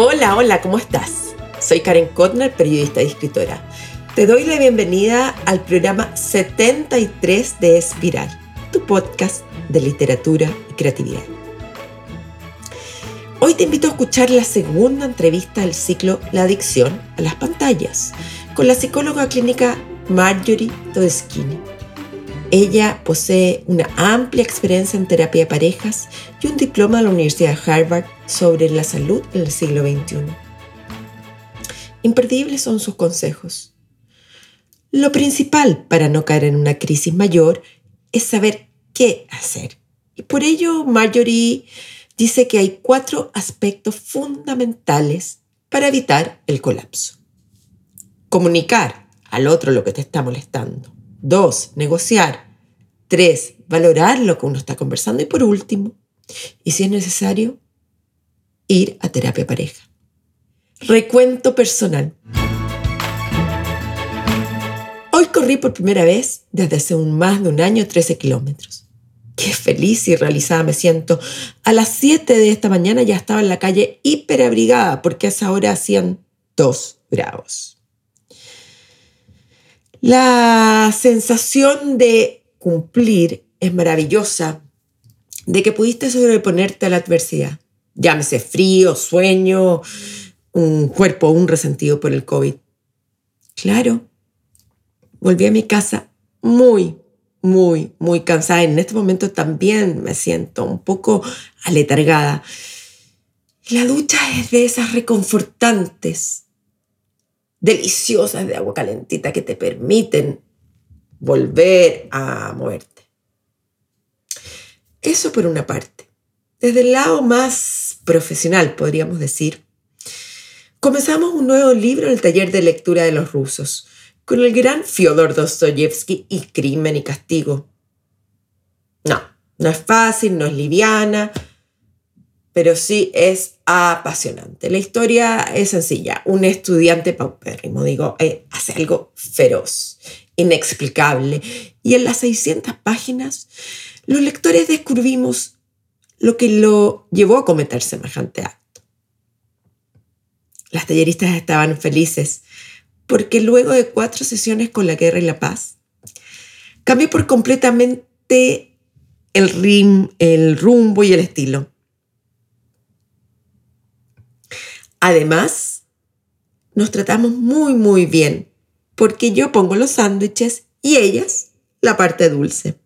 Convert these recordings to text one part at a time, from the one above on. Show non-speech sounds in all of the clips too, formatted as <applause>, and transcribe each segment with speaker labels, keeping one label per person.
Speaker 1: Hola, hola, ¿cómo estás? Soy Karen Kotner, periodista y escritora. Te doy la bienvenida al programa 73 de Espiral, tu podcast de literatura y creatividad. Hoy te invito a escuchar la segunda entrevista del ciclo La adicción a las pantallas con la psicóloga clínica Marjorie Todeschini. Ella posee una amplia experiencia en terapia de parejas y un diploma de la Universidad de Harvard sobre la salud en el siglo XXI. Imperdibles son sus consejos. Lo principal para no caer en una crisis mayor es saber qué hacer. Y por ello Marjorie dice que hay cuatro aspectos fundamentales para evitar el colapso. Comunicar al otro lo que te está molestando. Dos, negociar. Tres, valorar lo que uno está conversando. Y por último, y si es necesario, ir a terapia pareja. Recuento personal. Hoy corrí por primera vez desde hace un más de un año 13 kilómetros. Qué feliz y realizada me siento. A las 7 de esta mañana ya estaba en la calle hiperabrigada porque a esa hora hacían 2 grados. La sensación de cumplir es maravillosa, de que pudiste sobreponerte a la adversidad. Llámese frío, sueño, un cuerpo un resentido por el COVID. Claro, volví a mi casa muy, muy, muy cansada. En este momento también me siento un poco aletargada. La ducha es de esas reconfortantes deliciosas de agua calentita que te permiten volver a moverte. Eso por una parte. Desde el lado más profesional, podríamos decir, comenzamos un nuevo libro en el taller de lectura de los rusos, con el gran Fyodor Dostoyevsky y Crimen y Castigo. No, no es fácil, no es liviana, pero sí es apasionante. La historia es sencilla. Un estudiante paupérrimo, digo, eh, hace algo feroz, inexplicable. Y en las 600 páginas, los lectores descubrimos lo que lo llevó a cometer semejante acto. Las talleristas estaban felices porque luego de cuatro sesiones con la guerra y la paz, cambió por completamente el, el rumbo y el estilo Además, nos tratamos muy, muy bien, porque yo pongo los sándwiches y ellas la parte dulce.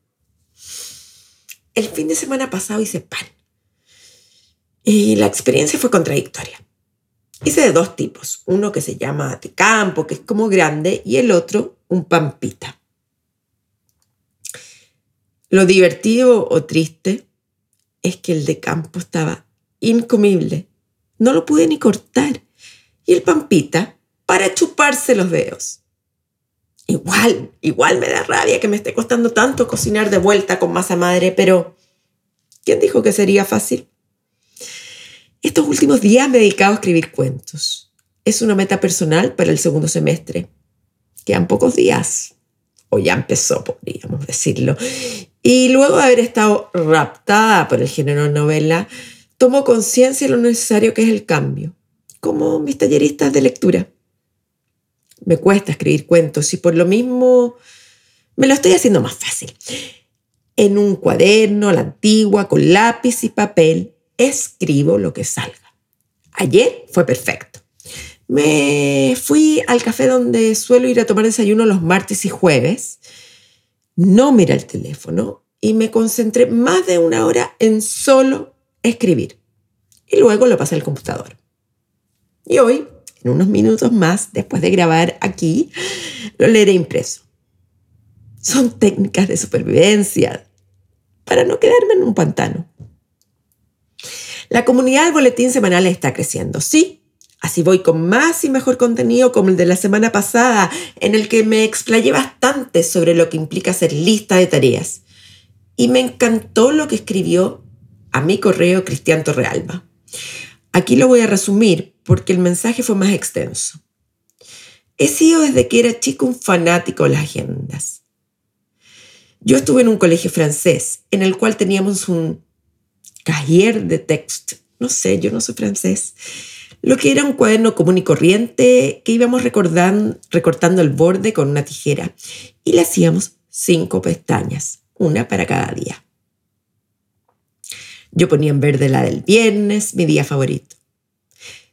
Speaker 1: El fin de semana pasado hice pan y la experiencia fue contradictoria. Hice de dos tipos, uno que se llama de campo, que es como grande, y el otro un pampita. Lo divertido o triste es que el de campo estaba incomible no lo pude ni cortar. Y el pampita para chuparse los dedos. Igual, igual me da rabia que me esté costando tanto cocinar de vuelta con masa madre, pero ¿quién dijo que sería fácil? Estos últimos días me he dedicado a escribir cuentos. Es una meta personal para el segundo semestre. Quedan pocos días, o ya empezó, podríamos decirlo. Y luego de haber estado raptada por el género novela, tomo conciencia de lo necesario que es el cambio, como mis talleristas de lectura. Me cuesta escribir cuentos y por lo mismo me lo estoy haciendo más fácil. En un cuaderno a la antigua, con lápiz y papel, escribo lo que salga. Ayer fue perfecto. Me fui al café donde suelo ir a tomar desayuno los martes y jueves. No miré el teléfono y me concentré más de una hora en solo escribir. Y luego lo pasé al computador. Y hoy, en unos minutos más, después de grabar aquí, lo leeré impreso. Son técnicas de supervivencia para no quedarme en un pantano. La comunidad del boletín semanal está creciendo, sí. Así voy con más y mejor contenido como el de la semana pasada, en el que me explayé bastante sobre lo que implica hacer lista de tareas. Y me encantó lo que escribió a mi correo Cristian Torrealba. Aquí lo voy a resumir porque el mensaje fue más extenso. He sido desde que era chico un fanático de las agendas. Yo estuve en un colegio francés en el cual teníamos un cahier de texto. No sé, yo no soy francés. lo que era un cuaderno común y corriente que íbamos recortando el borde con una tijera y le hacíamos cinco pestañas, una para cada día. Yo ponía en verde la del viernes, mi día favorito.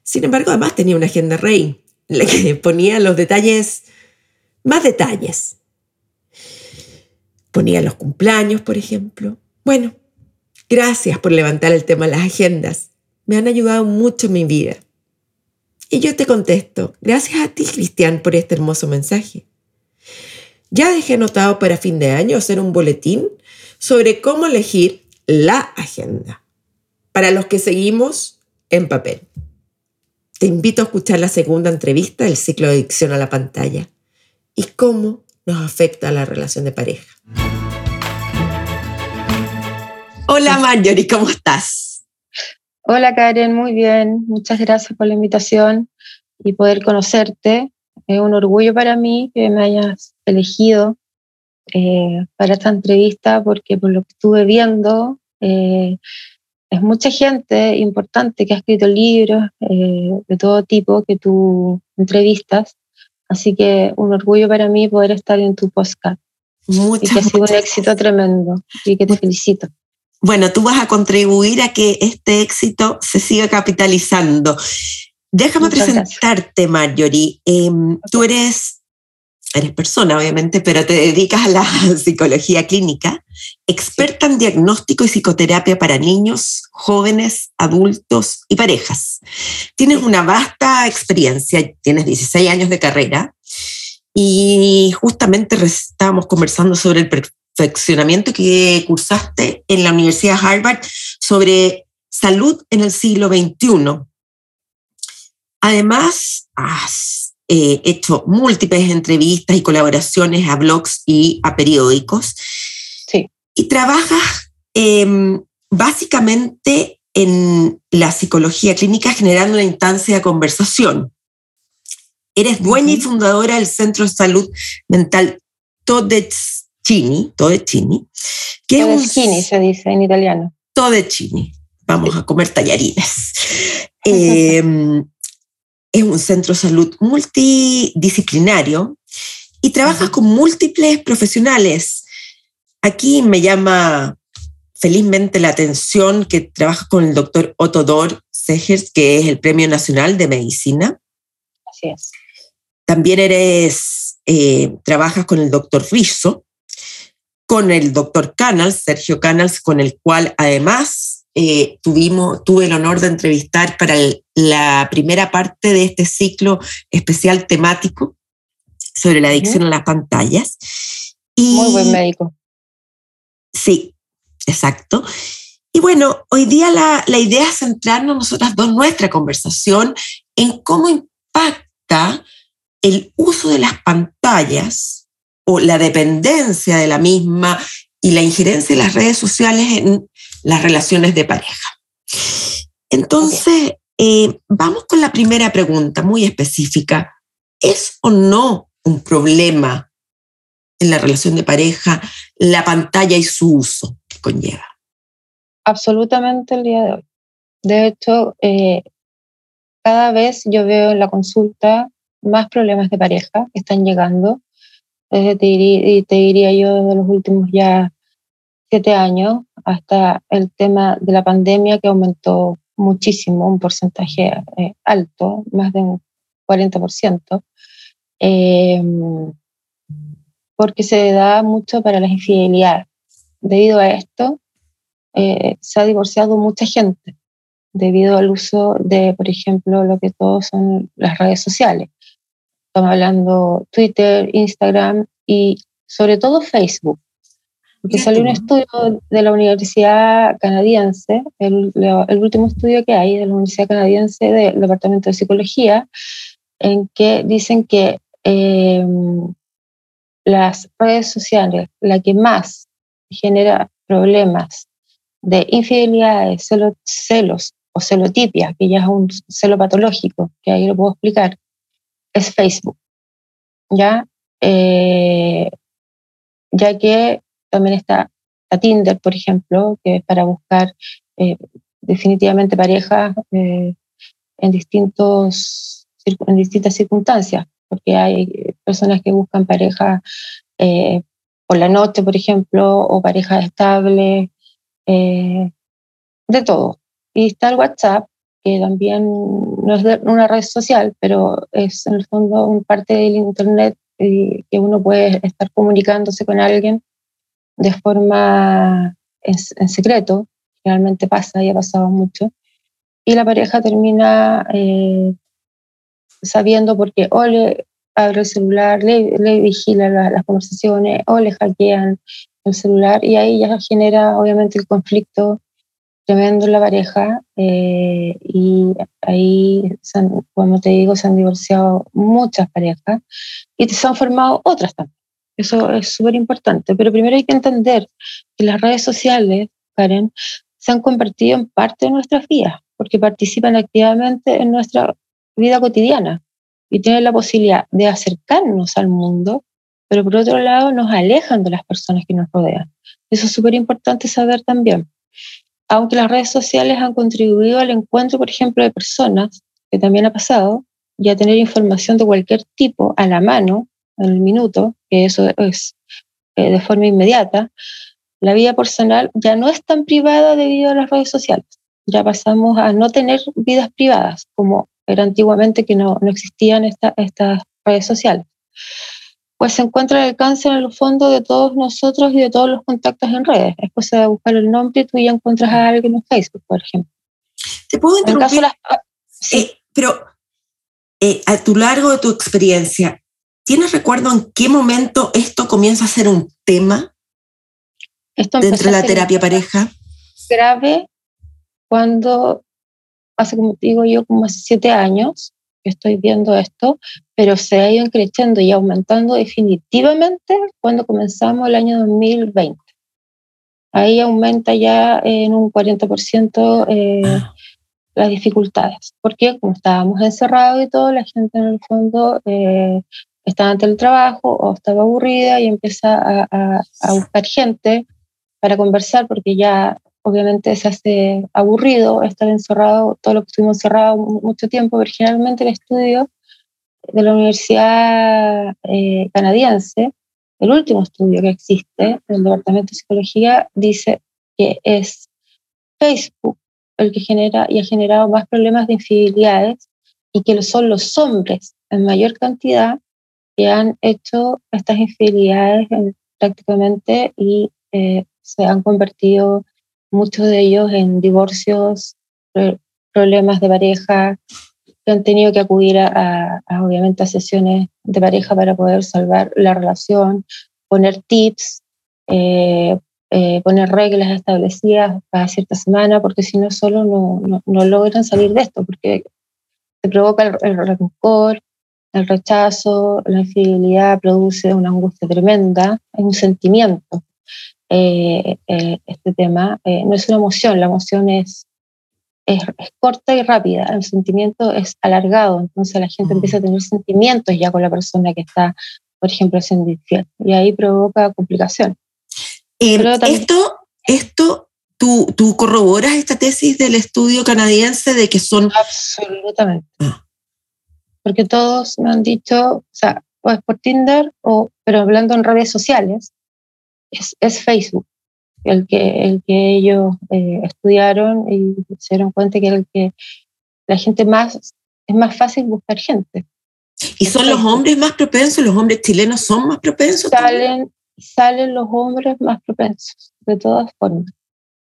Speaker 1: Sin embargo, además tenía una agenda rey, en la que <laughs> ponía los detalles, más detalles. Ponía los cumpleaños, por ejemplo. Bueno, gracias por levantar el tema de las agendas. Me han ayudado mucho en mi vida. Y yo te contesto, gracias a ti, Cristian, por este hermoso mensaje. Ya dejé anotado para fin de año hacer un boletín sobre cómo elegir la agenda para los que seguimos en papel. Te invito a escuchar la segunda entrevista del ciclo de adicción a la pantalla y cómo nos afecta la relación de pareja. Hola Marjorie, ¿cómo estás?
Speaker 2: Hola Karen, muy bien. Muchas gracias por la invitación y poder conocerte. Es un orgullo para mí que me hayas elegido eh, para esta entrevista porque por lo que estuve viendo eh, es mucha gente importante que ha escrito libros eh, de todo tipo que tú entrevistas. Así que un orgullo para mí poder estar en tu podcast. Muchas, y que ha sido un éxito tremendo y que te felicito
Speaker 1: bueno, tú vas a contribuir a que este éxito se siga capitalizando. Déjame presentarte, Marjorie. Em, tú eres, eres persona, obviamente, pero te dedicas a la <laughs> psicología clínica, experta en diagnóstico y psicoterapia para niños, jóvenes, adultos y parejas. Tienes una vasta experiencia, tienes 16 años de carrera y justamente estábamos conversando sobre el perfeccionamiento que cursaste en la Universidad Harvard sobre salud en el siglo XXI. Además, has eh, hecho múltiples entrevistas y colaboraciones a blogs y a periódicos.
Speaker 2: Sí.
Speaker 1: Y trabajas em, básicamente en la psicología clínica generando una instancia de conversación. Eres dueña y fundadora del Centro de Salud Mental Todets Chini, Chini,
Speaker 2: Que es Chini se dice en italiano.
Speaker 1: Chini. Vamos a comer tallarines. <laughs> Em, es un centro de salud multidisciplinario y trabajas con múltiples profesionales. Aquí me llama felizmente la atención que trabajas con el doctor Otto Dor Segers, que es el Premio Nacional de Medicina.
Speaker 2: Así es.
Speaker 1: También eres, eh, trabajas con el doctor Rizzo, con el doctor Canals, Sergio Canals, con el cual además eh, tuvimos, tuve el honor de entrevistar para la primera parte de este ciclo especial temático sobre la adicción a las pantallas.
Speaker 2: Muy buen médico.
Speaker 1: Sí, exacto. Y bueno, hoy día la, la idea es centrarnos nosotras dos, nuestra conversación, en cómo impacta el uso de las pantallas o la dependencia de la misma y la injerencia de las redes sociales en las relaciones de pareja. Entonces, eh, vamos con la primera pregunta muy específica. ¿Es o no un problema en la relación de pareja la pantalla y su uso que conlleva?
Speaker 2: Absolutamente el día de hoy. De hecho, eh, cada vez yo veo en la consulta más problemas de pareja que están llegando te, diría, te diría yo de los últimos ya siete años hasta el tema de la pandemia que aumentó muchísimo, un porcentaje eh, alto, más de un 40%, eh, porque se da mucho para las infidelidades. Debido a esto, eh, se ha divorciado mucha gente debido al uso de, por ejemplo, lo que todos son las redes sociales. Estamos hablando Twitter, Instagram y sobre todo Facebook. Porque salió un estudio de la Universidad Canadiense, el, último estudio que hay de la Universidad Canadiense del Departamento de Psicología, en que dicen que em, las redes sociales, la que más genera problemas de infidelidades, celos, celos o celotipia, que ya es un celo patológico, que ahí lo puedo explicar, es Facebook. ¿Ya? Eh, ya que también está Tinder, por ejemplo, que es para buscar eh, definitivamente pareja eh, en, distintas circunstancias, porque hay personas que buscan pareja eh, por la noche, por ejemplo, o pareja estable, eh, de todo. Y está el WhatsApp, que también no es una red social, pero es en el fondo una parte del Internet que uno puede estar comunicándose con alguien de forma en, secreto, realmente pasa y ha pasado mucho, y la pareja termina eh, sabiendo porque o le abre el celular, le, le vigila las conversaciones o le hackean el celular y ahí ya genera obviamente el conflicto tremendo en la pareja eh, y ahí, como te digo, se han divorciado muchas parejas y se han formado otras también. Eso es súper importante. Pero primero hay que entender que las redes sociales, Karen, se han convertido en parte de nuestras vidas, porque participan activamente en nuestra vida cotidiana y tienen la posibilidad de acercarnos al mundo, pero por otro lado nos alejan de las personas que nos rodean. Eso es súper importante saber también. Aunque las redes sociales han contribuido al encuentro, por ejemplo, de personas, que también ha pasado, y a tener información de cualquier tipo a la mano, en el minuto, que eso es eh, de forma inmediata, la vida personal ya no es tan privada debido a las redes sociales. Ya pasamos a no tener vidas privadas, como era antiguamente que no, no existían estas redes sociales. Pues se encuentra el alcance en el fondo de todos nosotros y de todos los contactos en redes. Es cosa de buscar el nombre y tú ya encuentras a alguien en Facebook, por ejemplo.
Speaker 1: ¿Te puedo interrumpir? sí. Eh, pero eh, a tu largo de tu experiencia, ¿Tienes recuerdo en qué momento esto comienza a ser un tema esto dentro de la terapia pareja?
Speaker 2: Grave cuando, hace como digo yo, como hace siete años que estoy viendo esto, pero se ha ido creciendo y aumentando definitivamente cuando comenzamos el año 2020. Ahí aumenta ya en un 40% eh, ah. las dificultades, porque como estábamos encerrados y todo, la gente en el fondo eh, estaba ante el trabajo o estaba aburrida y empieza a, buscar gente para conversar porque ya obviamente se hace aburrido estar encerrado, todo lo que estuvimos encerrados mucho tiempo. Originalmente el estudio de la Universidad eh, Canadiense, el último estudio que existe del Departamento de Psicología, dice que es Facebook el que genera y ha generado más problemas de infidelidades y que son los hombres en mayor cantidad que han hecho estas infidelidades prácticamente y eh, se han convertido muchos de ellos en divorcios, problemas de pareja, que han tenido que acudir a, obviamente a sesiones de pareja para poder salvar la relación, poner tips, eh, eh, poner reglas establecidas cada cierta semana, porque si no solo no, no, logran salir de esto, porque se provoca el, el rencor, el rechazo, la infidelidad produce una angustia tremenda, es un sentimiento. Eh, eh, este tema eh, no es una emoción, la emoción es, es, corta y rápida, el sentimiento es alargado, entonces la gente empieza a tener sentimientos ya con la persona que está, por ejemplo, siendo infiel, y ahí provoca complicaciones.
Speaker 1: esto, esto ¿tú, ¿tú corroboras esta tesis del estudio canadiense de que son...
Speaker 2: Absolutamente. Ah porque todos me han dicho, o sea, o es por Tinder, o, pero hablando en redes sociales, es, es Facebook el que, el que ellos eh, estudiaron y se dieron cuenta que el que la gente más, es más fácil buscar gente.
Speaker 1: ¿Y son los hombres más propensos? ¿Los hombres chilenos son más propensos?
Speaker 2: Salen, salen los hombres más propensos, de todas formas.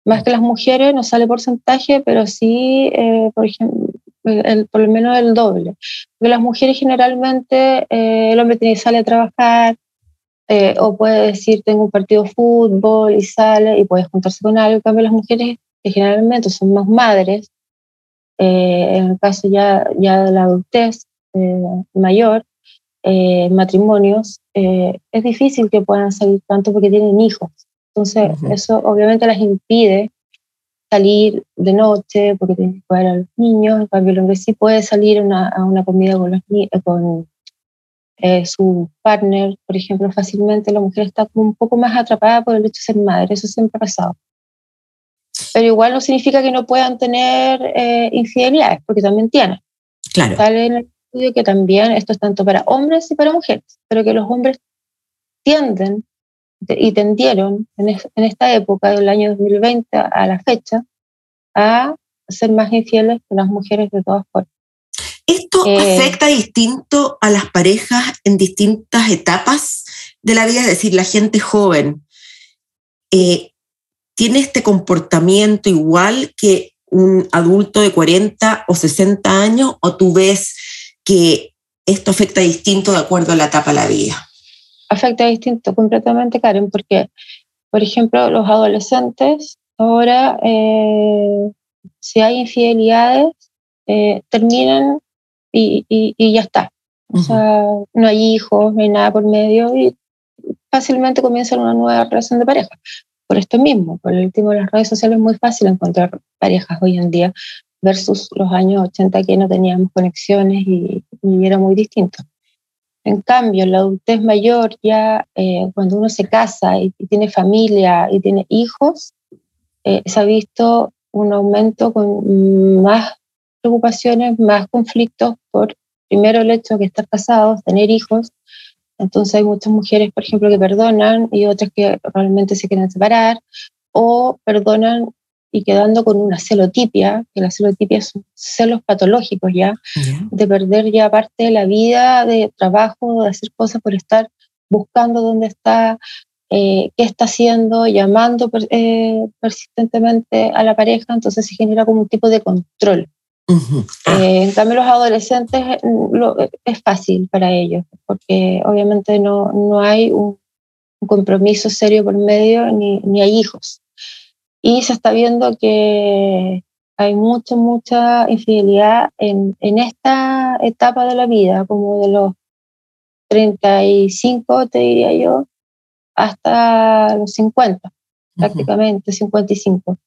Speaker 2: Más que las mujeres, no sale porcentaje, pero sí, eh, por ejemplo, el, por lo menos el doble. Porque las mujeres generalmente, eh, el hombre tiene, sale a trabajar, eh, o puede decir, tengo un partido de fútbol y sale y puede juntarse con algo. En cambio, las mujeres que generalmente son más madres, eh, en el caso ya, ya de la adultez mayor, matrimonios, es difícil que puedan salir tanto porque tienen hijos. Entonces, eso obviamente las impide salir de noche porque tiene que cuidar a los niños, en cambio el hombre sí puede salir a una comida con, los, con eh, su partner, por ejemplo, fácilmente, la mujer está un poco más atrapada por el hecho de ser madre, eso siempre ha pasado. Pero igual no significa que no puedan tener eh, infidelidades, porque también tienen.
Speaker 1: Claro.
Speaker 2: Sale en el estudio que también esto es tanto para hombres y para mujeres, pero que los hombres tienden y tendieron en, esta época del año 2020 a la fecha a ser más infieles que las mujeres de todas formas.
Speaker 1: ¿Esto eh, afecta distinto a las parejas en distintas etapas de la vida? Es decir, la gente joven eh, tiene este comportamiento igual que un adulto de 40 o 60 años o tú ves que esto afecta distinto de acuerdo a la etapa de la vida?
Speaker 2: Afecta distinto completamente, Karen, porque, por ejemplo, los adolescentes ahora, eh, si hay infidelidades, terminan y, ya está. O sea, no hay hijos, no hay nada por medio y fácilmente comienzan una nueva relación de pareja. Por esto mismo, por el último las redes sociales es muy fácil encontrar parejas hoy en día versus los años 80 que no teníamos conexiones y, era muy distinto. En cambio, la adultez mayor, ya eh, cuando uno se casa y, tiene familia y tiene hijos, eh, se ha visto un aumento con más preocupaciones, más conflictos por, primero, el hecho de estar casados, tener hijos. Entonces hay muchas mujeres, por ejemplo, que perdonan y otras que realmente se quieren separar o perdonan y quedando con una celotipia, que la celotipia son celos patológicos ya, de perder ya parte de la vida, de trabajo, de hacer cosas por estar buscando dónde está, eh, qué está haciendo, llamando eh, persistentemente a la pareja, entonces se genera como un tipo de control. Ah. Eh, en cambio, los adolescentes mm, es fácil para ellos, porque obviamente no, no hay un, compromiso serio por medio ni, ni, hay hijos. Y se está viendo que hay mucha, mucha infidelidad en, en esta etapa de la vida, como de los 35, te diría yo, hasta los 50, prácticamente, 55.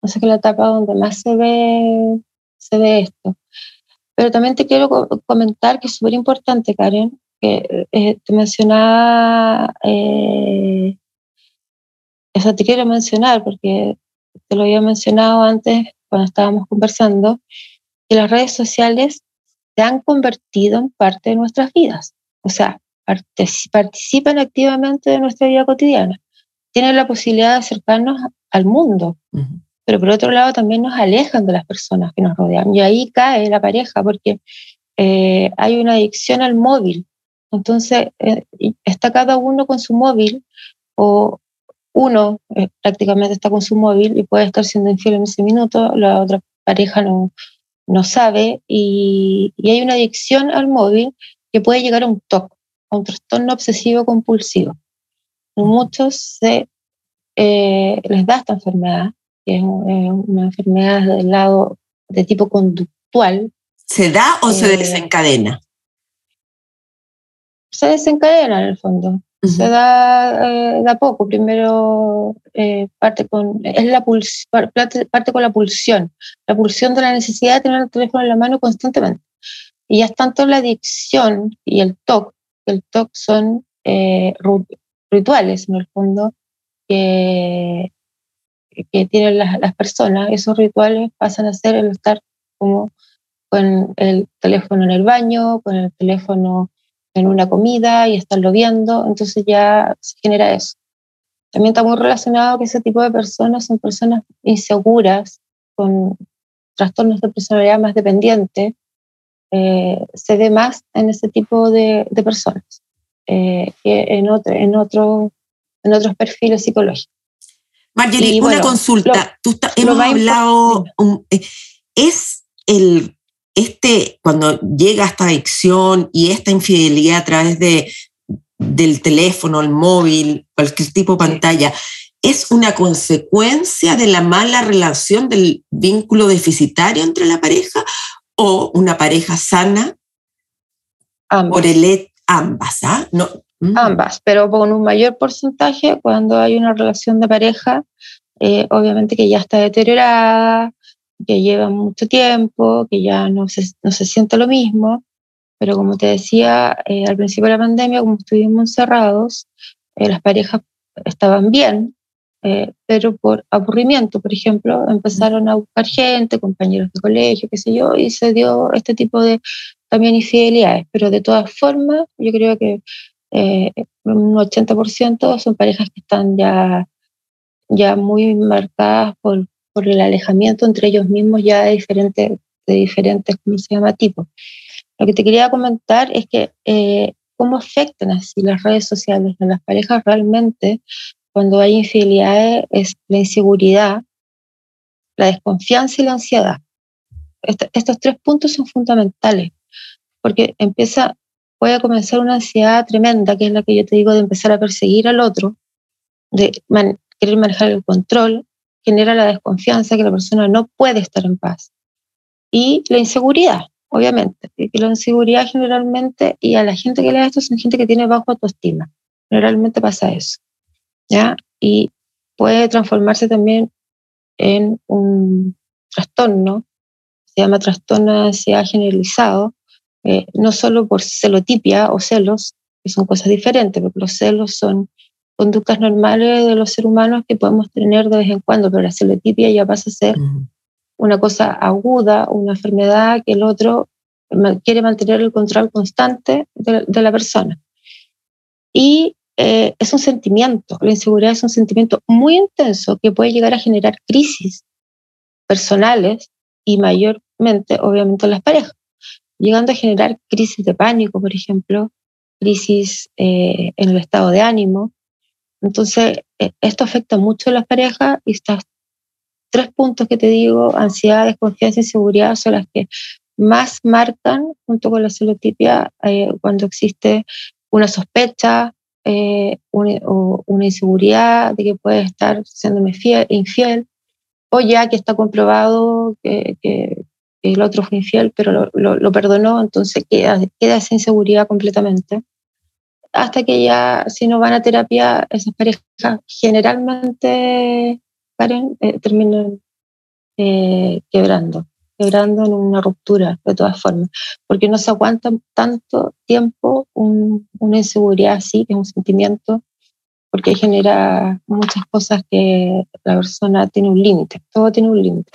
Speaker 2: O sea que la etapa donde más se ve se ve esto. Pero también te quiero comentar que es súper importante, Karen, que eh, te mencionaba, eh, eso te quiero mencionar porque te lo había mencionado antes cuando estábamos conversando, que las redes sociales se han convertido en parte de nuestras vidas. O sea, participan activamente de nuestra vida cotidiana. Tienen la posibilidad de acercarnos al mundo pero por otro lado también nos alejan de las personas que nos rodean. Y ahí cae la pareja porque eh, hay una adicción al móvil. Entonces, eh, está cada uno con su móvil o uno eh, prácticamente está con su móvil y puede estar siendo infiel en ese minuto, la otra pareja no, no sabe y, y hay una adicción al móvil que puede llegar a un TOC, a un trastorno obsesivo compulsivo. muchos se, les da esta enfermedad que es una enfermedad del lado de tipo conductual.
Speaker 1: ¿Se da o se eh, desencadena?
Speaker 2: Se desencadena en el fondo. Se da eh, de a poco. Primero eh, parte, con, es la parte, parte con la pulsión. La pulsión de la necesidad de tener el teléfono en la mano constantemente. Y ya es tanto la adicción y el TOC, el TOC son rituales en el fondo, que que tienen las, las, personas, esos rituales pasan a ser el estar como con el teléfono en el baño, con el teléfono en una comida y estarlo viendo, entonces ya se genera eso. También está muy relacionado que ese tipo de personas son personas inseguras, con trastornos de personalidad más dependiente, eh, se ve más en ese tipo de, de personas eh, que en, otro, en, otro, en otros perfiles psicológicos.
Speaker 1: Marjorie, una consulta. Tú hemos hablado, eh, es el, este, cuando llega esta adicción y esta infidelidad a través de, del teléfono, el móvil, cualquier tipo de pantalla, ¿es una consecuencia de la mala relación del vínculo deficitario entre la pareja o una pareja sana?
Speaker 2: Ambas.
Speaker 1: Por el, ambas, ¿ah? No,
Speaker 2: Mm. Ambas, pero con un mayor porcentaje cuando hay una relación de pareja, eh, obviamente que ya está deteriorada, que lleva mucho tiempo, que ya no se, no se siente lo mismo. Pero como te decía, eh, al principio de la pandemia, como estuvimos encerrados, eh, las parejas estaban bien, eh, pero por aburrimiento, por ejemplo, empezaron a buscar gente, compañeros de colegio, qué sé yo, y se dio este tipo de también infidelidades. Pero de todas formas, yo creo que un 80% son parejas que están ya, ya muy marcadas por, por el alejamiento entre ellos mismos ya de diferentes, de diferentes, ¿cómo se llama?, tipos. Lo que te quería comentar es que eh, cómo afectan así las redes sociales a las parejas realmente cuando hay infidelidades es la inseguridad, la desconfianza y la ansiedad. estos tres puntos son fundamentales porque empieza, puede comenzar una ansiedad tremenda, que es la que yo te digo de empezar a perseguir al otro, de querer manejar el control, genera la desconfianza que la persona no puede estar en paz. Y la inseguridad, obviamente, que la inseguridad generalmente, y a la gente que lee esto son gente que tiene bajo autoestima. Generalmente pasa eso. ¿ya? Y puede transformarse también en un trastorno, se llama trastorno de ansiedad generalizado, eh, no solo por celotipia o celos, que son cosas diferentes, porque los celos son conductas normales de los seres humanos que podemos tener de vez en cuando, pero la celotipia ya pasa a ser una cosa aguda, una enfermedad que el otro quiere mantener el control constante de, de la persona. Y eh, es un sentimiento, la inseguridad es un sentimiento muy intenso que puede llegar a generar crisis personales y mayormente, obviamente, en las parejas, llegando a generar crisis de pánico, por ejemplo, crisis eh, en el estado de ánimo. Entonces, eh, esto afecta mucho a las parejas y estas tres puntos que te digo, ansiedad, desconfianza inseguridad, son las que más marcan, junto con la celotipia, cuando existe una sospecha, eh, o una inseguridad de que puede estar siéndome infiel, o ya que está comprobado que, el otro fue infiel, pero lo, perdonó, entonces queda, queda esa inseguridad completamente. Hasta que ya, si no van a terapia, esas parejas generalmente, Karen, eh, terminan eh, quebrando quebrando en una ruptura, de todas formas, porque no se aguanta tanto tiempo una inseguridad así, es un sentimiento, porque genera muchas cosas que la persona tiene un límite, todo tiene un límite.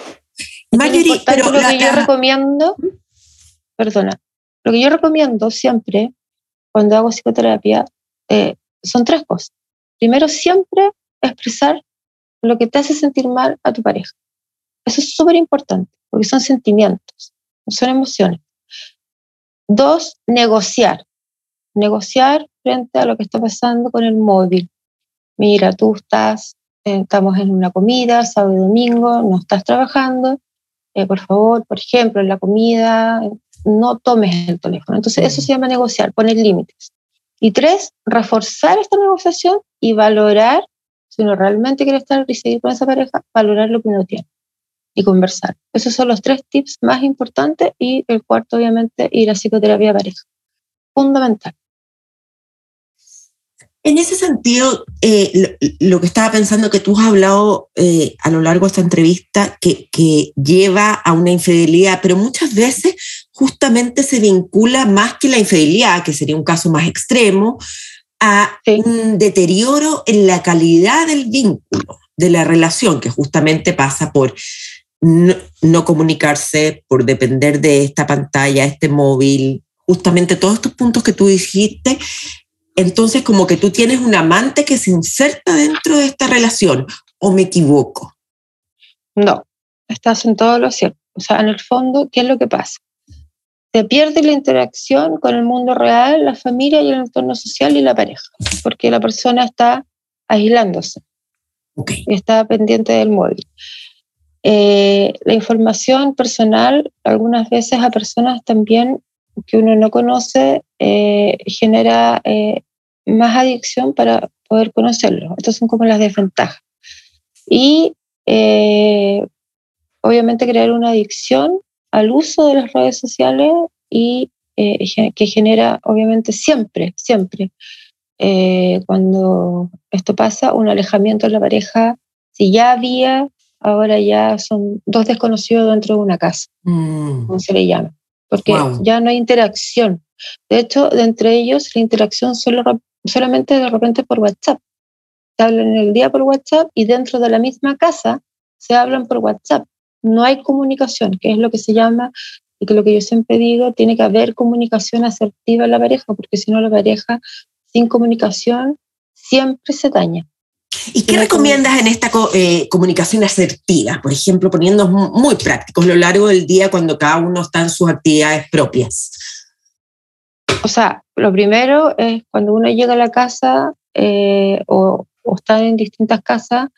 Speaker 2: pero lo que yo recomiendo, perdona, lo que yo recomiendo siempre cuando hago psicoterapia eh, son tres cosas. Primero, siempre expresar lo que te hace sentir mal a tu pareja. Eso es súper importante porque son sentimientos, son emociones. Dos, negociar. Negociar frente a lo que está pasando con el móvil. Mira, tú estás, eh, estamos en una comida, sábado y domingo, no estás trabajando, eh, por favor, por ejemplo, en la comida, no tomes el teléfono. Entonces, eso se llama negociar, poner límites. Y tres, reforzar esta negociación y valorar, si uno realmente quiere estar y seguir con esa pareja, valorar lo que uno tiene y conversar. Esos son los tres tips más importantes y el cuarto, obviamente, ir a psicoterapia pareja. Fundamental.
Speaker 1: En ese sentido, eh, lo, que estaba pensando que tú has hablado eh, a lo largo de esta entrevista que, que, lleva a una infidelidad, pero muchas veces justamente se vincula más que la infidelidad, que sería un caso más extremo, a un deterioro en la calidad del vínculo, de la relación, que justamente pasa por no, comunicarse, por depender de esta pantalla, este móvil, justamente todos estos puntos que tú dijiste. Entonces, como que tú tienes un amante que se inserta dentro de esta relación, ¿o me equivoco?
Speaker 2: No, estás en todo lo cierto. O sea, en el fondo, ¿qué es lo que pasa? Se pierde la interacción con el mundo real, la familia y el entorno social y la pareja, porque la persona está aislándose, okay. está pendiente del móvil. Eh, la información personal, algunas veces a personas también que uno no conoce, eh, genera eh, más adicción para poder conocerlo. Estas son como las desventajas. Y obviamente crear una adicción al uso de las redes sociales y que genera obviamente siempre, siempre, cuando esto pasa, un alejamiento de la pareja. Si ya había ahora ya son dos desconocidos dentro de una casa, mm. como se le llama, porque ya no hay interacción. De hecho, de entre ellos la interacción solo, solamente de repente por WhatsApp. se hablan en el día por WhatsApp y dentro de la misma casa se hablan por WhatsApp. No hay comunicación, que es lo que se llama, y que lo que yo siempre digo, tiene que haber comunicación asertiva en la pareja, porque si no la pareja sin comunicación siempre se daña.
Speaker 1: ¿Y qué recomiendas en esta eh, comunicación asertiva? Por ejemplo, poniendo muy prácticos a lo largo del día cuando cada uno está en sus actividades propias.
Speaker 2: O sea, lo primero es cuando uno llega a la casa eh, o, o, está en distintas casas,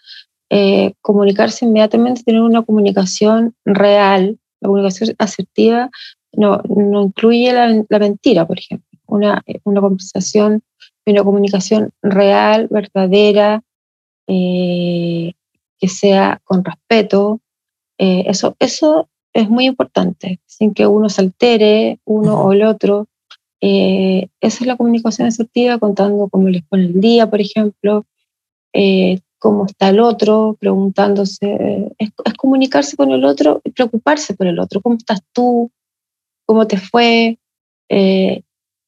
Speaker 2: eh, comunicarse inmediatamente, tener una comunicación real. La comunicación asertiva no, no incluye la, la, mentira, por ejemplo. Una, una conversación, una comunicación real, verdadera, eh, que sea con respeto. Eh, eso, eso es muy importante, sin que uno se altere, uno o el otro. Eh, esa es la comunicación asertiva, contando cómo les pone el día, por ejemplo, cómo está el otro, preguntándose. Es, es, comunicarse con el otro y preocuparse por el otro. ¿Cómo estás tú? ¿Cómo te fue?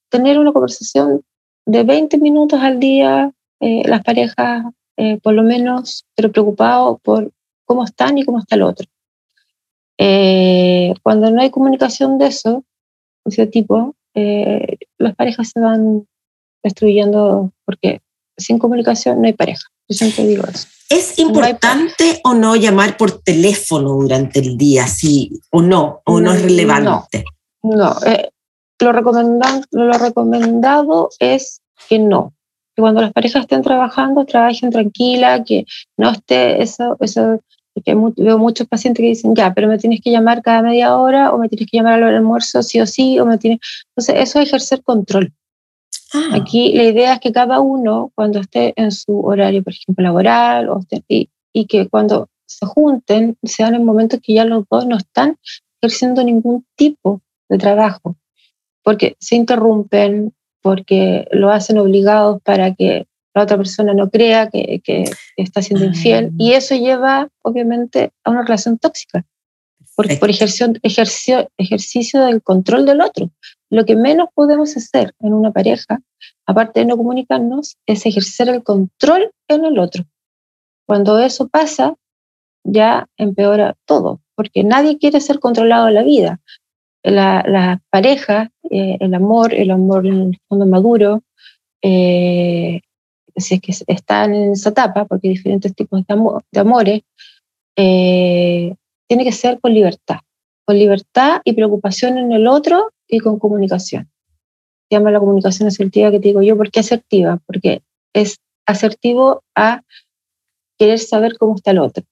Speaker 2: tener una conversación de 20 minutos al día. las parejas eh, por lo menos, pero preocupado por cómo están y cómo está el otro. Eh, cuando no hay comunicación de eso, de ese tipo, eh, las parejas se van destruyendo porque sin comunicación no hay pareja. Yo siempre digo eso.
Speaker 1: ¿Es importante o no llamar por teléfono durante el día, sí o no? ¿O no, es mm, relevante?
Speaker 2: No, lo, recomendado, lo recomendado es que no, que cuando las parejas estén trabajando, trabajen tranquila, que no esté eso, eso porque veo muchos pacientes que dicen, ya, pero me tienes que llamar cada media hora o me tienes que llamar al almuerzo sí o sí, o me tienes... Entonces, eso es ejercer control. Ah. Aquí la idea es que cada uno, cuando esté en su horario, por ejemplo, laboral, o y, y, que cuando se junten, sean en momentos que ya los dos no están ejerciendo ningún tipo de trabajo, porque se interrumpen, porque lo hacen obligados para que la otra persona no crea que, que está siendo infiel. Ah. Y eso lleva, obviamente, a una relación tóxica, por, por ejercicio, ejercicio, ejercicio del control del otro. Lo que menos podemos hacer en una pareja, aparte de no comunicarnos, es ejercer el control en el otro. Cuando eso pasa, ya empeora todo, porque nadie quiere ser controlado en la vida la, la pareja, eh, el amor, el amor en el fondo maduro, eh, si es que están en esa etapa, porque hay diferentes tipos de, amor, de amores, eh, tiene que ser con libertad, con libertad y preocupación en el otro y con comunicación. Se llama la comunicación asertiva que te digo yo, ¿por qué asertiva? Porque es asertivo a querer saber cómo está el otro.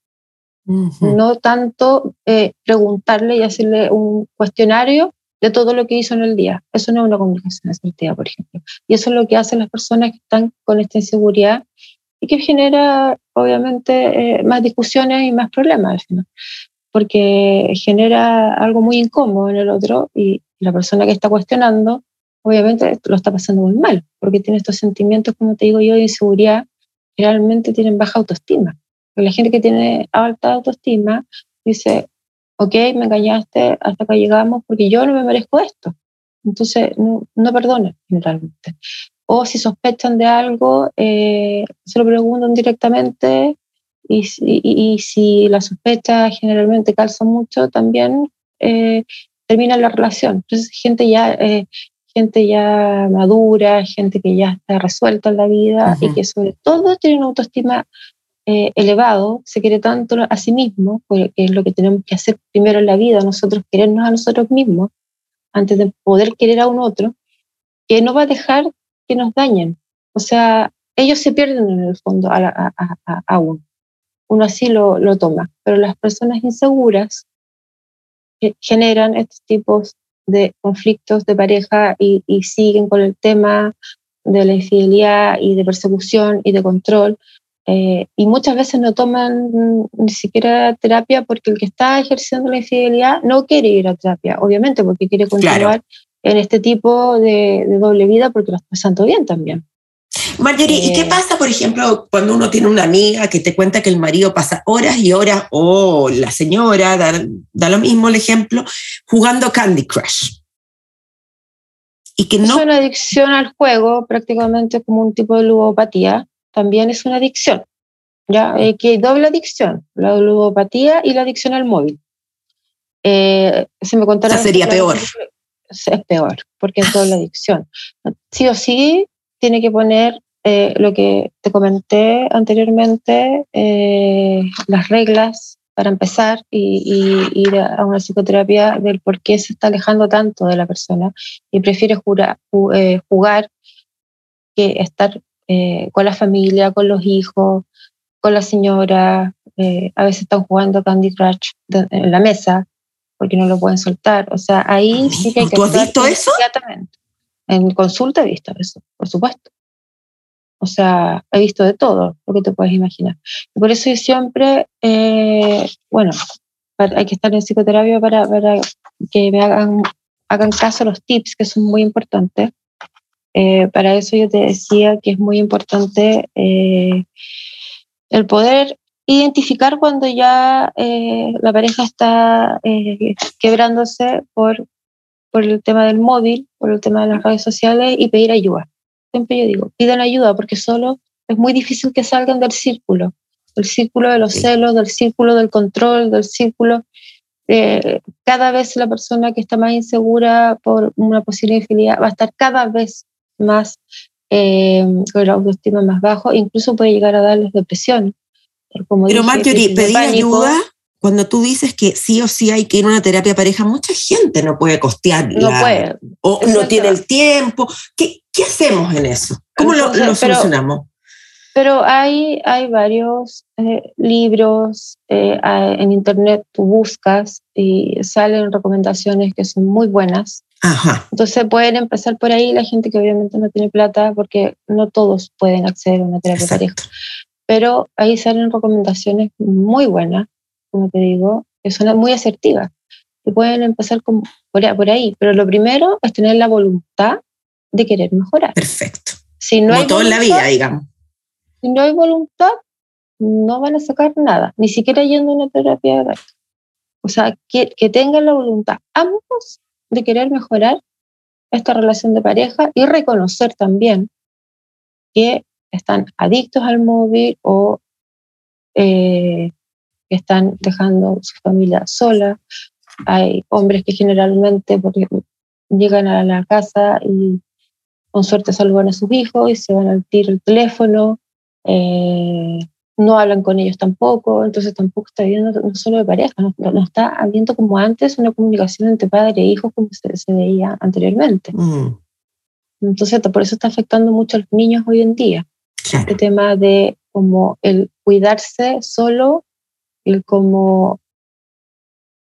Speaker 2: No tanto eh, preguntarle y hacerle un cuestionario de todo lo que hizo en el día. Eso no es una comunicación asertiva, por ejemplo. Y eso es lo que hacen las personas que están con esta inseguridad y que genera, obviamente, eh, más discusiones y más problemas al final. Porque genera algo muy incómodo en el otro y la persona que está cuestionando, obviamente, lo está pasando muy mal, porque tiene estos sentimientos, como te digo yo, de inseguridad, realmente tienen baja autoestima la gente que tiene alta autoestima dice, ok, me engañaste, hasta acá llegamos porque yo no me merezco esto. Entonces, no, no perdonan generalmente. O si sospechan de algo, eh, se lo preguntan directamente y, y, si la sospecha generalmente calza mucho, también eh, termina la relación. Entonces, gente ya, eh, gente ya madura, gente que ya está resuelta en la vida y que sobre todo tiene una autoestima eh, elevado, se quiere tanto a sí mismo, que es lo que tenemos que hacer primero en la vida, nosotros querernos a nosotros mismos, antes de poder querer a un otro, que no va a dejar que nos dañen. O sea, ellos se pierden en el fondo a, a, uno. Uno así lo, lo, toma. Pero las personas inseguras generan estos tipos de conflictos de pareja y, y siguen con el tema de la infidelidad y de persecución y de control, eh, y muchas veces no toman ni siquiera terapia porque el que está ejerciendo la infidelidad no quiere ir a terapia, obviamente, porque quiere continuar en este tipo de, doble vida porque lo está pasando bien también.
Speaker 1: Marjorie, ¿y qué eh, pasa, por ejemplo, cuando uno tiene una amiga que te cuenta que el marido pasa horas y horas, o la señora, da, da, lo mismo el ejemplo, jugando Candy Crush?
Speaker 2: Y que no... Es una adicción al juego, prácticamente como un tipo de ludopatía también es una adicción. ¿ya? Eh, que hay doble adicción, la ludopatía y la adicción al móvil.
Speaker 1: Eh, se me contara... sería peor.
Speaker 2: Es peor, porque es doble <laughs> adicción. Sí o sí, tiene que poner eh, lo que te comenté anteriormente, las reglas para empezar y, ir a una psicoterapia del por qué se está alejando tanto de la persona y prefiere jugar, jugar que estar con la familia, con los hijos, con la señora, eh, a veces están jugando Candy Crush en la mesa porque no lo pueden soltar. O sea, ahí sí que hay que...
Speaker 1: ¿Tú has visto eso?
Speaker 2: En consulta he visto eso, por supuesto. O sea, he visto de todo lo que te puedes imaginar. Y por eso yo siempre, eh, bueno, hay que estar en psicoterapia para, para que me hagan, hagan caso a los tips que son muy importantes. Eh, para eso yo te decía que es muy importante el poder identificar cuando ya eh, la pareja está eh, quebrándose por, por el tema del móvil, por el tema de las redes sociales y pedir ayuda. Siempre yo digo, pidan ayuda porque solo es muy difícil que salgan del círculo, del círculo de los celos, del círculo del control, del círculo. Eh, cada vez la persona que está más insegura por una posible infidelidad va a estar cada vez más eh, con la autoestima más bajo, incluso puede llegar a darles depresión.
Speaker 1: Como Pero Marjorie, pedir ayuda cuando tú dices que sí o sí hay que ir a una terapia pareja, mucha gente no puede costearla.
Speaker 2: No puede.
Speaker 1: O no tiene el tiempo. ¿Qué, ¿Qué, hacemos en eso? ¿Cómo lo, solucionamos?
Speaker 2: Pero hay, hay varios eh, libros eh, en internet, tú buscas y salen recomendaciones que son muy buenas. Entonces pueden empezar por ahí la gente que obviamente no tiene plata porque no todos pueden acceder a una terapia pareja. Pero ahí salen recomendaciones muy buenas, como te digo, que son muy asertivas. Y pueden empezar por, por ahí. Pero lo primero es tener la voluntad de querer mejorar.
Speaker 1: Perfecto. Si no hay todo en la vida, digamos.
Speaker 2: Si no hay voluntad, no van a sacar nada, ni siquiera yendo a una terapia de O sea, que, que tengan la voluntad ambos de querer mejorar esta relación de pareja y reconocer también que están adictos al móvil o eh, que están dejando su familia sola. Hay hombres que generalmente llegan a la casa y con suerte saludan a sus hijos y se van al tiro el teléfono. Eh, no hablan con ellos tampoco, entonces tampoco está habiendo no solo de pareja, no, está habiendo como antes una comunicación entre padre e hijo como se, veía anteriormente. Mm. Entonces por eso está afectando mucho a los niños hoy en día. Este tema de como el cuidarse solo, como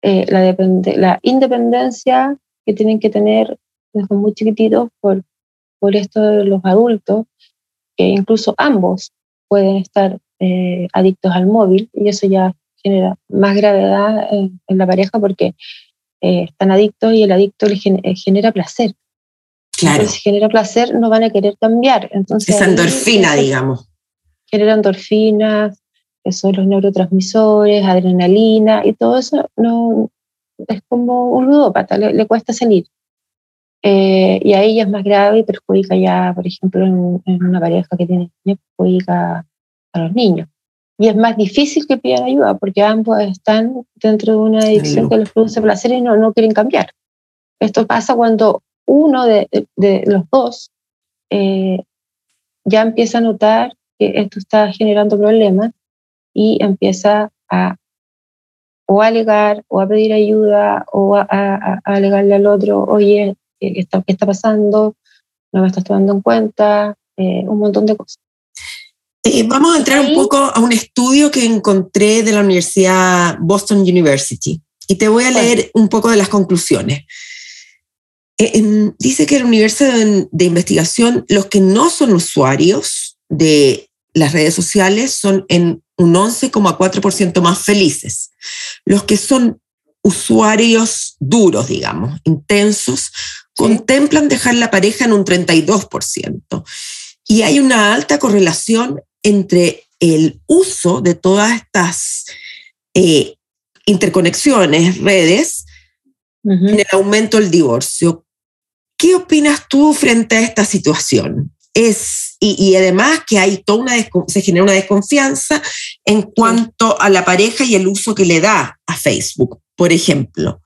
Speaker 2: eh, la, la independencia que tienen que tener desde muy chiquititos por, por esto de los adultos, que incluso ambos pueden estar eh, adictos al móvil y eso ya genera más gravedad en, la pareja porque eh, están adictos y el adicto le eh, genera placer. Claro. si genera placer, no van a querer cambiar. Entonces,
Speaker 1: Esa endorfina, digamos.
Speaker 2: Genera endorfinas, que son los neurotransmisores, adrenalina y todo eso no, es como un ludópata, le, cuesta salir. y ahí ya es más grave y perjudica ya, por ejemplo, en, en una pareja que tiene perjudica a los niños. Y es más difícil que pidan ayuda porque ambos están dentro de una adicción que les produce placer y no, no quieren cambiar. Esto pasa cuando uno de, de los dos eh, ya empieza a notar que esto está generando problemas y empieza a o a alegar o a pedir ayuda o a, a, alegarle al otro, oye, ¿qué está, qué está pasando? No me estás tomando en cuenta, eh, un montón de cosas.
Speaker 1: Eh, vamos a entrar un poco a un estudio que encontré de la Universidad Boston University y te voy a leer un poco de las conclusiones. Eh, dice que el universo de, de, investigación, los que no son usuarios de las redes sociales son en un 11,4% más felices. Los que son usuarios duros, digamos, intensos, contemplan dejar la pareja en un 32%. Y hay una alta correlación entre el uso de todas estas eh, interconexiones, redes, en el aumento del divorcio. ¿Qué opinas tú frente a esta situación? Es, y, además que hay toda una, se genera una desconfianza en cuanto a la pareja y el uso que le da a Facebook, por ejemplo.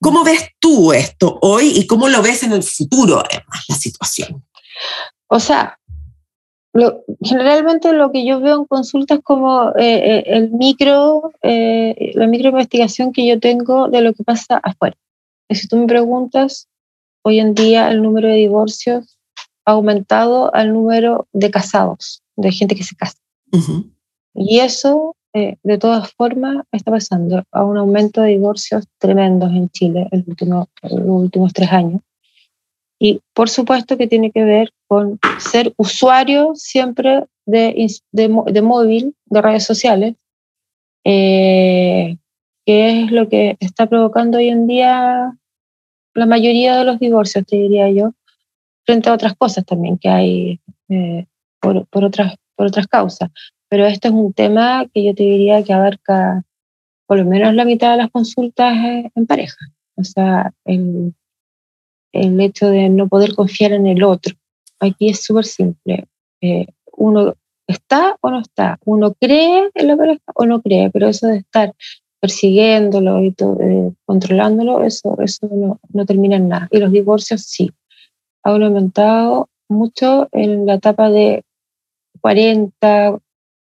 Speaker 1: ¿Cómo ves tú esto hoy y cómo lo ves en el futuro, además, la situación?
Speaker 2: O sea, generalmente lo que yo veo en consultas como eh, eh, el micro, eh, la micro investigación que yo tengo de lo que pasa afuera. Y si tú me preguntas, hoy en día el número de divorcios aumentado al número de casados, de gente que se casa. Y eso, de todas formas, está pasando a un aumento de divorcios tremendos en Chile en los últimos tres años. Y por supuesto que tiene que ver con ser usuario siempre de, de, móvil, de redes sociales, eh, que es lo que está provocando hoy en día la mayoría de los divorcios, te diría yo, frente a otras cosas también que hay eh, por, por, otras, por otras causas. Pero esto es un tema que yo te diría que abarca por lo menos la mitad de las consultas en pareja. O sea, el, el hecho de no poder confiar en el otro. Aquí es súper simple. Eh, uno está o no está, uno cree en la pareja o no cree, pero eso de estar persiguiéndolo y eh, controlándolo, eso, eso no, no, termina en nada. Y los divorcios sí. Han aumentado mucho en la etapa de 40,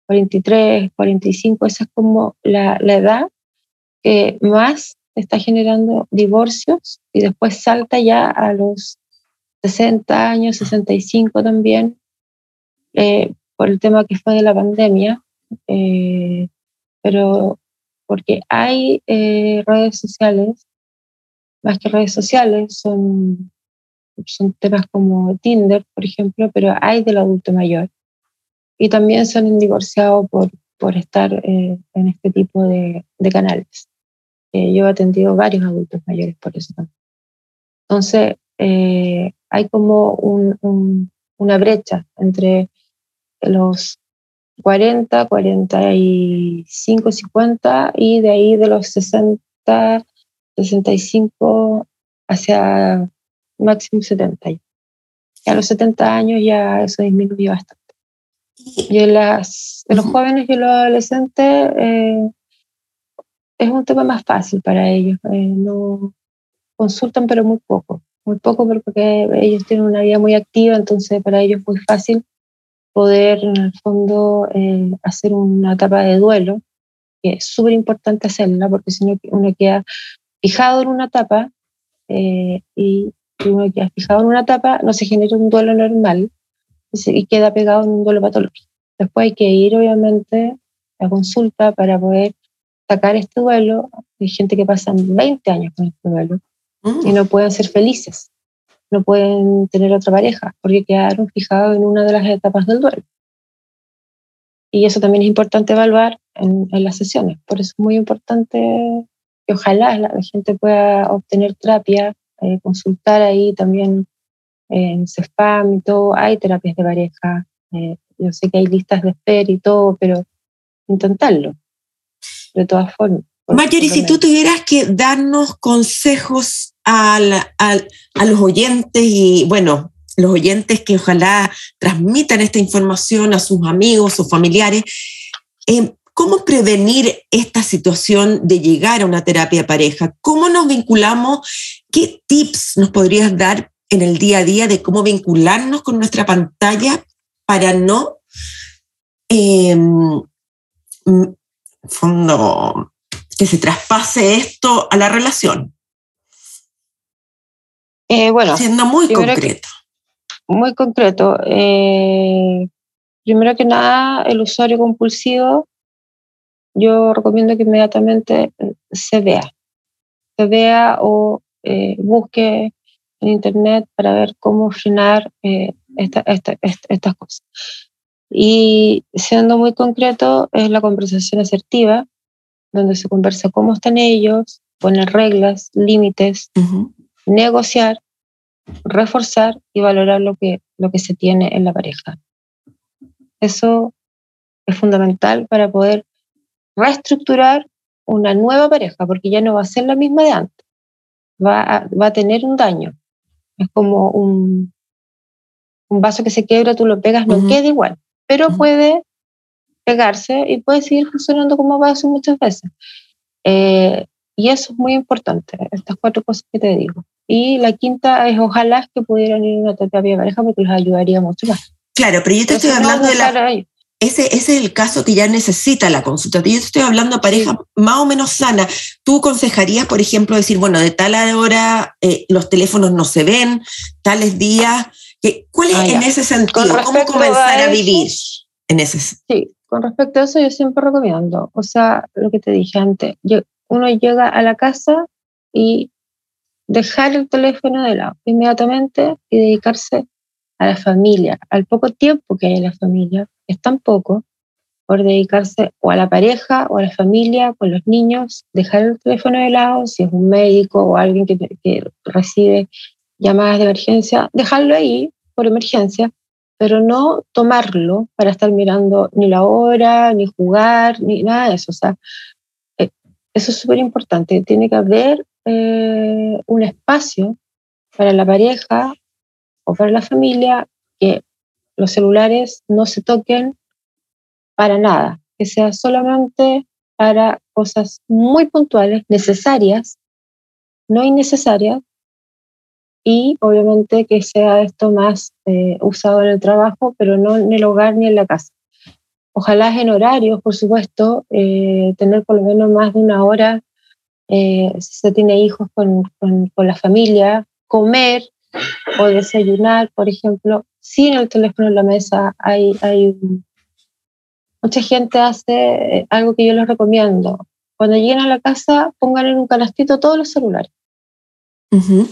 Speaker 2: 43, 45, esa es como la, la edad que más está generando divorcios y después salta ya a los 60 años, 65 también, eh, por el tema que fue de la pandemia, eh, pero porque hay eh, redes sociales, más que redes sociales, son, son temas como Tinder, por ejemplo, pero hay del adulto mayor. Y también son divorciados por, por estar en este tipo de, de canales. Eh, yo he atendido varios adultos mayores por eso también. Entonces, eh, hay como una brecha entre los 40, 45, 50 y de ahí de los 60, 65 hacia máximo 70. Y a los 70 años ya eso disminuyó bastante. Y en, las, en los jóvenes y los adolescentes eh, es un tema más fácil para ellos. Eh, no consultan, pero muy poco. Muy poco porque ellos tienen una vida muy activa, entonces para ellos es muy fácil poder, en el fondo, eh, hacer una etapa de duelo, que es súper importante hacerla, porque si no uno queda fijado en una etapa eh, y uno queda fijado en una etapa, no se genera un duelo normal y, queda pegado en un duelo patológico. Después hay que ir, obviamente, a consulta para poder sacar este duelo. Hay gente que pasa 20 años con este duelo y mm. no pueden ser felices, no pueden tener otra pareja porque quedaron fijados en una de las etapas del duelo. Y eso también es importante evaluar en, las sesiones. Por eso es muy importante que ojalá la, gente pueda obtener terapia, eh, consultar ahí también en CEFAM y todo. Hay terapias de pareja. Eh, yo sé que hay listas de espera y todo, pero intentarlo de todas formas.
Speaker 1: Mayori, si tú tuvieras que darnos consejos a, los oyentes y, bueno, los oyentes que ojalá transmitan esta información a sus amigos o familiares, eh, ¿cómo prevenir esta situación de llegar a una terapia pareja? ¿Cómo nos vinculamos? ¿Qué tips nos podrías dar en el día a día de cómo vincularnos con nuestra pantalla para no eh, fondo, que se traspase esto a la relación?
Speaker 2: Eh, bueno,
Speaker 1: siendo muy concreto.
Speaker 2: muy concreto. Eh, primero que nada, el usuario compulsivo, yo recomiendo que inmediatamente eh, se vea. Se vea o busque en internet para ver cómo frenar estas cosas. Y siendo muy concreto, es la conversación asertiva, donde se conversa cómo están ellos, poner reglas, límites, negociar, reforzar y valorar lo que, lo que se tiene en la pareja. Eso es fundamental para poder reestructurar una nueva pareja, porque ya no va a ser la misma de antes. Va a, va a tener un daño. Es como un, un vaso que se quiebra, tú lo pegas, no queda igual, pero puede pegarse y puede seguir funcionando como vaso muchas veces. Eh, y eso es muy importante, estas cuatro cosas que te digo. Y la quinta es ojalá que pudieran ir a una terapia de pareja porque les ayudaría mucho más.
Speaker 1: Claro, pero yo te estoy hablando de la... Ese, ese, es el caso que ya necesita la consulta. Yo estoy hablando de pareja más o menos sana. ¿Tú aconsejarías, por ejemplo, decir, bueno, de tal hora eh, los teléfonos no se ven, tales días? ¿Cuál es ah, en ese sentido? ¿Cómo comenzar a, vivir en ese
Speaker 2: Sí, con respecto a eso yo siempre recomiendo, o sea, lo que te dije antes, uno llega a la casa y dejar el teléfono de lado inmediatamente y dedicarse a la familia, al poco tiempo que hay en la familia, es tan poco, por dedicarse o a la pareja o a la familia, con los niños, dejar el teléfono de lado, si es un médico o alguien que, recibe llamadas de emergencia, dejarlo ahí por emergencia, pero no tomarlo para estar mirando ni la hora, ni jugar, ni nada de eso. O sea, eh, eso es súper importante. Tiene que haber eh, un espacio para la pareja o para la familia que los celulares no se toquen para nada, que sea solamente para cosas muy puntuales, necesarias, no innecesarias, y obviamente que sea esto más eh, usado en el trabajo, pero no en el hogar ni en la casa. Ojalá en horarios, por supuesto, eh, tener por lo menos más de una hora, eh, si se tiene hijos con, con, con, la familia, comer o desayunar, por ejemplo, sin el teléfono en la mesa. Hay, hay mucha gente hace algo que yo les recomiendo. Cuando lleguen a la casa, pongan en un canastito todos los celulares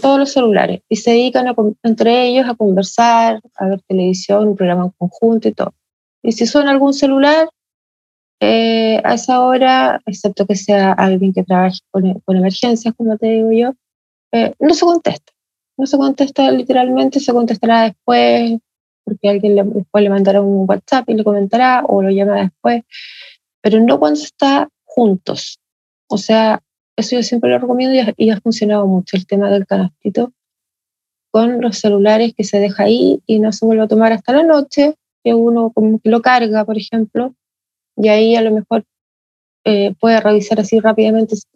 Speaker 2: todos los celulares, y se dedican entre ellos a conversar, a ver televisión, un programa en conjunto y todo. Y si son algún celular, eh, a esa hora, excepto que sea alguien que trabaje con, con emergencias, como te digo yo, eh, no se contesta. No se contesta literalmente, se contestará después, porque alguien le, después le mandará un WhatsApp y le comentará o lo llama después, pero no cuando se está juntos. O sea, eso yo siempre lo recomiendo y ha, funcionado mucho el tema del canastito con los celulares que se deja ahí y no se vuelve a tomar hasta la noche, que uno como que lo carga, por ejemplo, y ahí a lo mejor eh, puede revisar así rápidamente si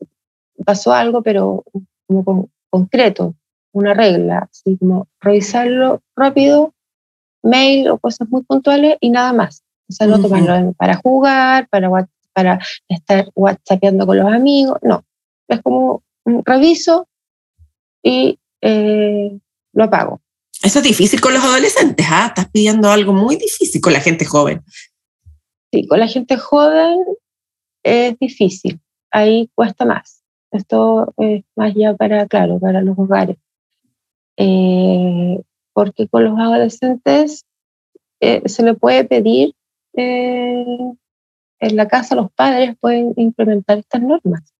Speaker 2: pasó algo, pero como con, concreto, una regla, así como revisarlo rápido, mail o cosas muy puntuales y nada más. O sea, no tomarlo para jugar, para, para estar whatsappeando con los amigos, no es como un reviso y eh, lo apago.
Speaker 1: Eso es difícil con los adolescentes, ¿ah? Estás pidiendo algo muy difícil con la gente joven.
Speaker 2: Sí, con la gente joven es difícil, ahí cuesta más. Esto es más ya para, claro, para los hogares. Eh, porque con los adolescentes eh, se le puede pedir, en la casa los padres pueden implementar estas normas.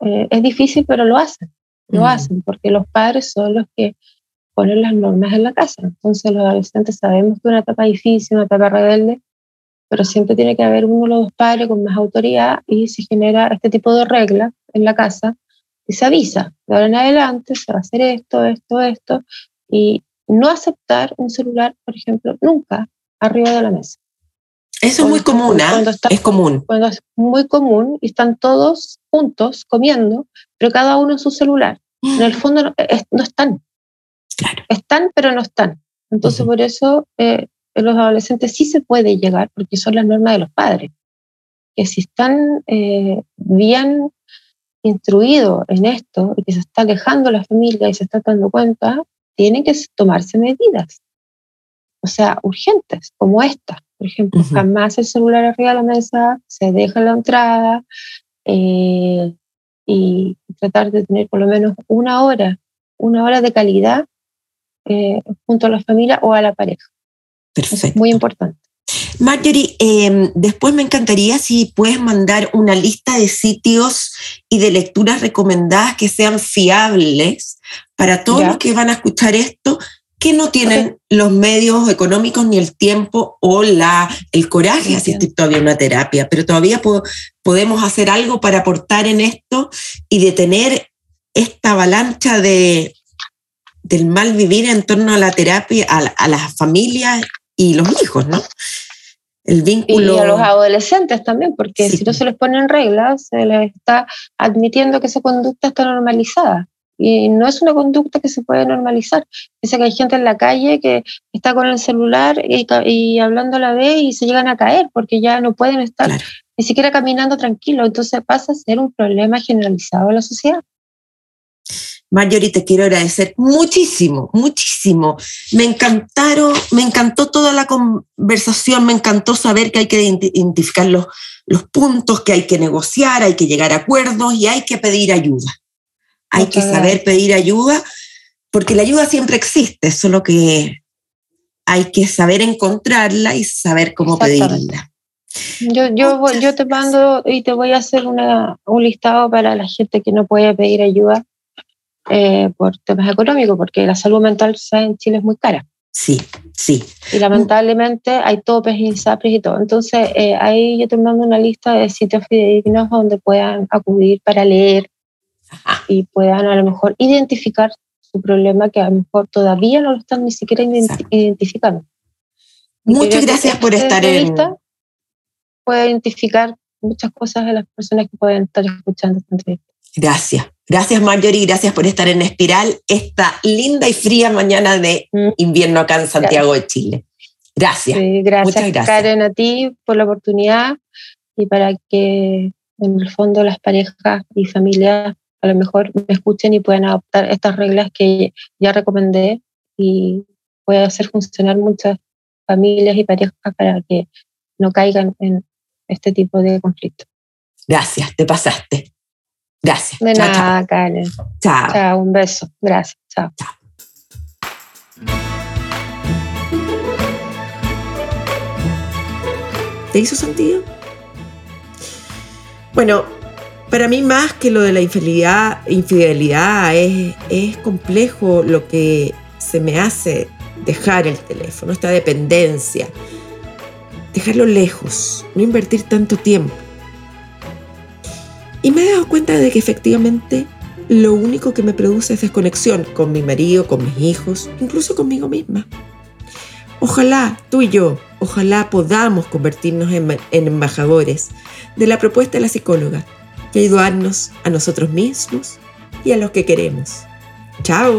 Speaker 2: Eh, es difícil, pero lo hacen, lo hacen, porque los padres son los que ponen las normas en la casa. Entonces los adolescentes sabemos que es una etapa difícil, una etapa rebelde, pero siempre tiene que haber uno o dos padres con más autoridad y se genera este tipo de reglas en la casa y se avisa, de ahora en adelante se va a hacer esto, esto, esto, y no aceptar un celular, por ejemplo, nunca arriba de la mesa.
Speaker 1: Eso es muy común, ¿ah? Es común.
Speaker 2: Cuando es muy común y están todos juntos comiendo, pero cada uno en su celular. En el fondo no, están.
Speaker 1: Claro.
Speaker 2: Están, pero no están. Entonces, por eso eh, los adolescentes sí se puede llegar, porque son las normas de los padres. Que si están eh, bien instruidos en esto y que se está alejando la familia y se está dando cuenta, tienen que tomarse medidas. O sea, urgentes, como esta. Por ejemplo, jamás el celular arriba de la mesa, se deja la entrada, eh, y tratar de tener por lo menos una hora, una hora de calidad eh, junto a la familia o a la pareja.
Speaker 1: Perfecto.
Speaker 2: muy importante.
Speaker 1: Marjorie, em, después me encantaría si puedes mandar una lista de sitios y de lecturas recomendadas que sean fiables para todos los que van a escuchar esto que no tienen los medios económicos ni el tiempo o la, el coraje. De asistir todavía a una terapia, pero todavía podemos hacer algo para aportar en esto y detener esta avalancha de del mal vivir en torno a la terapia, a, a las familias y los hijos, ¿no?
Speaker 2: El vínculo. Y a los adolescentes también, porque si no se les ponen reglas, se les está admitiendo que esa conducta está normalizada. Y no es una conducta que se puede normalizar. Dice que hay gente en la calle que está con el celular y, hablando a la vez y se llegan a caer porque ya no pueden estar ni siquiera caminando tranquilo. Entonces pasa a ser un problema generalizado en la sociedad.
Speaker 1: Marjorie, te quiero agradecer muchísimo, muchísimo. Me encantaron, me encantó toda la conversación, me encantó saber que hay que identificar los, los puntos, que hay que negociar, hay que llegar a acuerdos y hay que pedir ayuda. Hay que saber pedir ayuda, porque la ayuda siempre existe, solo que hay que saber encontrarla y saber cómo pedirla.
Speaker 2: Yo, yo, yo te mando y te voy a hacer una, un listado para la gente que no puede pedir ayuda eh, por temas económicos, porque la salud mental en Chile es muy cara.
Speaker 1: Sí, sí.
Speaker 2: Y lamentablemente hay topes y sapres y todo. Entonces, eh, ahí yo te mando una lista de sitios fidedignos donde puedan acudir para leer y puedan a lo mejor identificar su problema que a lo mejor todavía no lo están ni siquiera identificando.
Speaker 1: Muchas gracias por estar en
Speaker 2: lista. Puede identificar muchas cosas de las personas que pueden estar escuchando esta entrevista.
Speaker 1: Gracias. Gracias Marjorie, gracias por estar en Espiral esta linda y fría mañana de invierno acá en Santiago de Chile. Gracias.
Speaker 2: gracias, gracias, Karen, a ti por la oportunidad y para que en el fondo las parejas y familias a lo mejor me escuchen y puedan adoptar estas reglas que ya recomendé y puede hacer funcionar muchas familias y parejas para que no caigan en este tipo de conflictos.
Speaker 1: Gracias, te pasaste. Gracias.
Speaker 2: De nada, Karen. Chao. Chao, un beso. Gracias. Chao. Chao.
Speaker 1: ¿Te hizo sentido? Bueno, para mí más que lo de la infidelidad, infidelidad es, es complejo lo que se me hace dejar el teléfono, esta dependencia, dejarlo lejos, no invertir tanto tiempo. Y me he dado cuenta de que efectivamente lo único que me produce es desconexión con mi marido, con mis hijos, incluso conmigo misma. Ojalá tú y yo, ojalá podamos convertirnos en, embajadores de la propuesta de la psicóloga y ayudarnos a nosotros mismos y a los que queremos. ¡Chao!